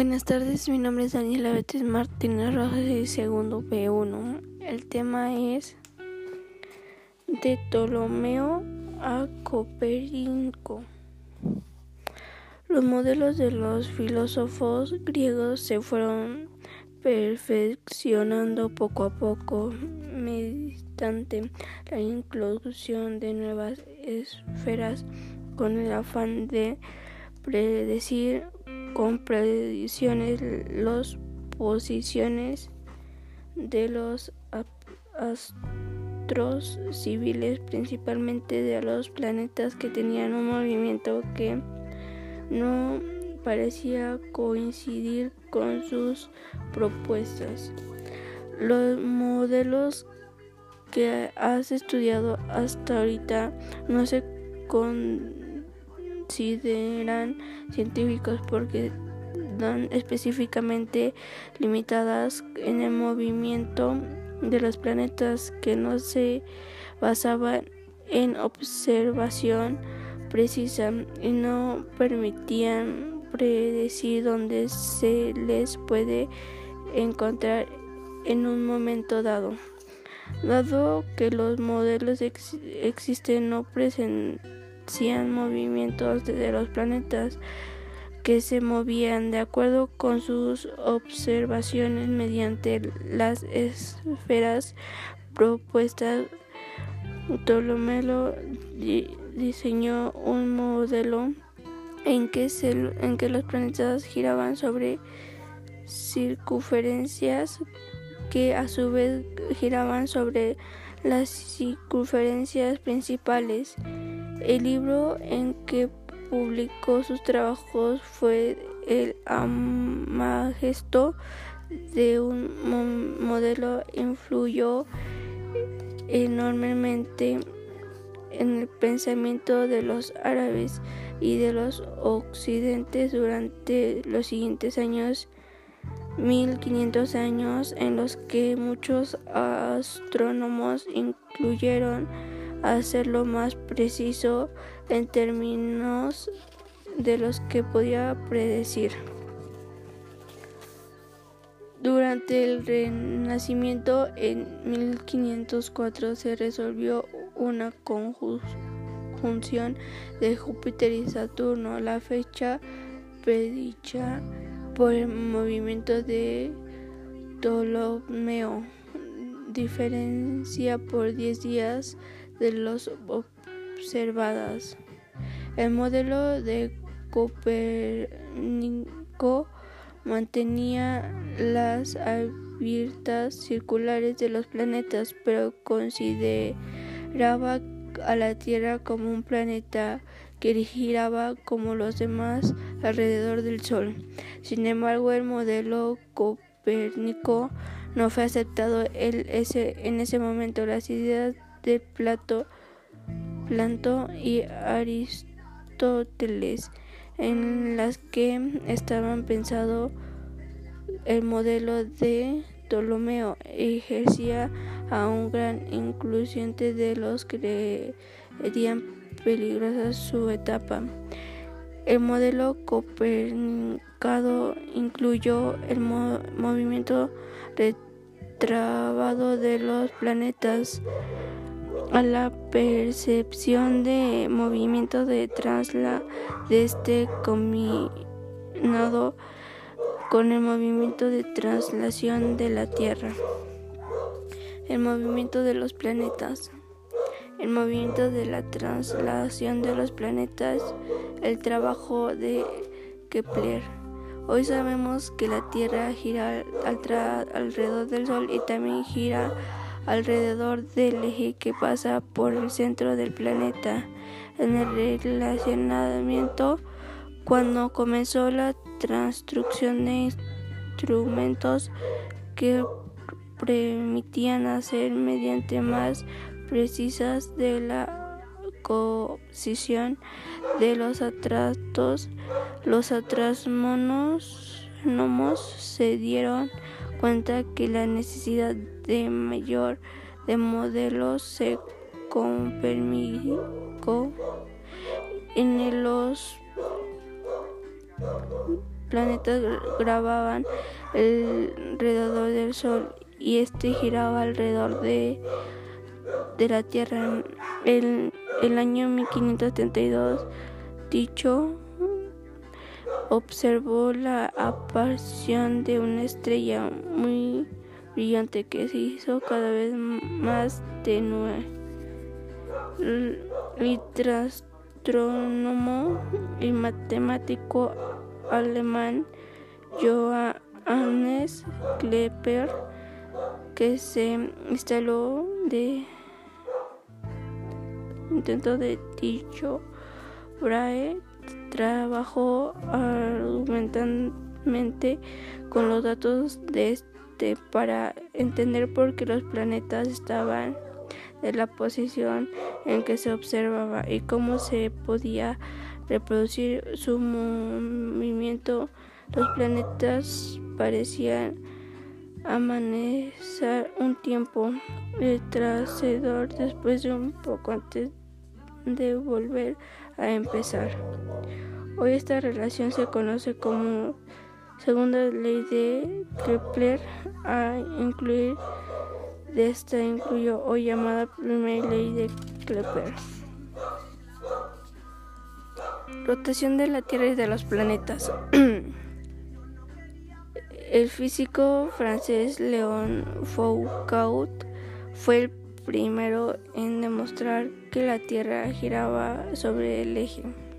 Buenas tardes, mi nombre es Daniela Betis Martínez Rojas y segundo B1. El tema es de Ptolomeo a Copérnico. Los modelos de los filósofos griegos se fueron perfeccionando poco a poco mediante la inclusión de nuevas esferas con el afán de predecir con predicciones las posiciones de los astros civiles, principalmente de los planetas que tenían un movimiento que no parecía coincidir con sus propuestas. Los modelos que has estudiado hasta ahorita no se con consideran científicos porque dan específicamente limitadas en el movimiento de los planetas que no se basaban en observación precisa y no permitían predecir dónde se les puede encontrar en un momento dado. Dado que los modelos existen no presentan movimientos de los planetas que se movían de acuerdo con sus observaciones mediante las esferas propuestas. Ptolomeo diseñó un modelo en que, en que los planetas giraban sobre circunferencias que a su vez giraban sobre las circunferencias principales. El libro en que publicó sus trabajos fue El Amagesto de un modelo influyó enormemente en el pensamiento de los árabes y de los occidentes durante los siguientes años 1500 años en los que muchos astrónomos incluyeron hacerlo más preciso en términos de los que podía predecir. Durante el Renacimiento en 1504 se resolvió una conjunción de Júpiter y Saturno, la fecha predicha por el movimiento de Ptolomeo, diferencia por 10 días de los observadas. El modelo de Copérnico mantenía las órbitas circulares de los planetas, pero consideraba a la Tierra como un planeta que giraba como los demás alrededor del Sol. Sin embargo, el modelo Copérnico no fue aceptado en ese momento. Las ideas de Plato, Planto y Aristóteles, en las que estaban pensado el modelo de Ptolomeo ejercía a un gran incluyente de los que creían peligrosa su etapa. El modelo copernicano incluyó el movimiento retrabado de los planetas, a la percepción de movimiento de trasla de este combinado con el movimiento de traslación de la Tierra, el movimiento de los planetas, el movimiento de la traslación de los planetas, el trabajo de Kepler. Hoy sabemos que la Tierra gira alrededor del Sol y también gira alrededor del eje que pasa por el centro del planeta. En el relacionamiento, cuando comenzó la construcción de instrumentos que permitían hacer mediante más precisas de la posición de los atratos, los atrasmonos se dieron cuenta que la necesidad de mayor de modelos se permitió en los planetas grababan alrededor del Sol y este giraba alrededor de, de la Tierra. En el año 1532, dicho observó la aparición de una estrella muy brillante que se hizo cada vez más tenue. El astrónomo y matemático alemán Johannes Kepler, que se instaló de intento de dicho Brahe trabajó argumentalmente con los datos de este para entender por qué los planetas estaban en la posición en que se observaba y cómo se podía reproducir su movimiento. Los planetas parecían amanecer un tiempo retrasado después de un poco antes de volver a empezar. Hoy esta relación se conoce como segunda ley de Kepler a incluir de esta incluyó hoy llamada primera ley de Kepler. Rotación de la Tierra y de los planetas. El físico francés Léon Foucault fue el primero en demostrar que la Tierra giraba sobre el eje.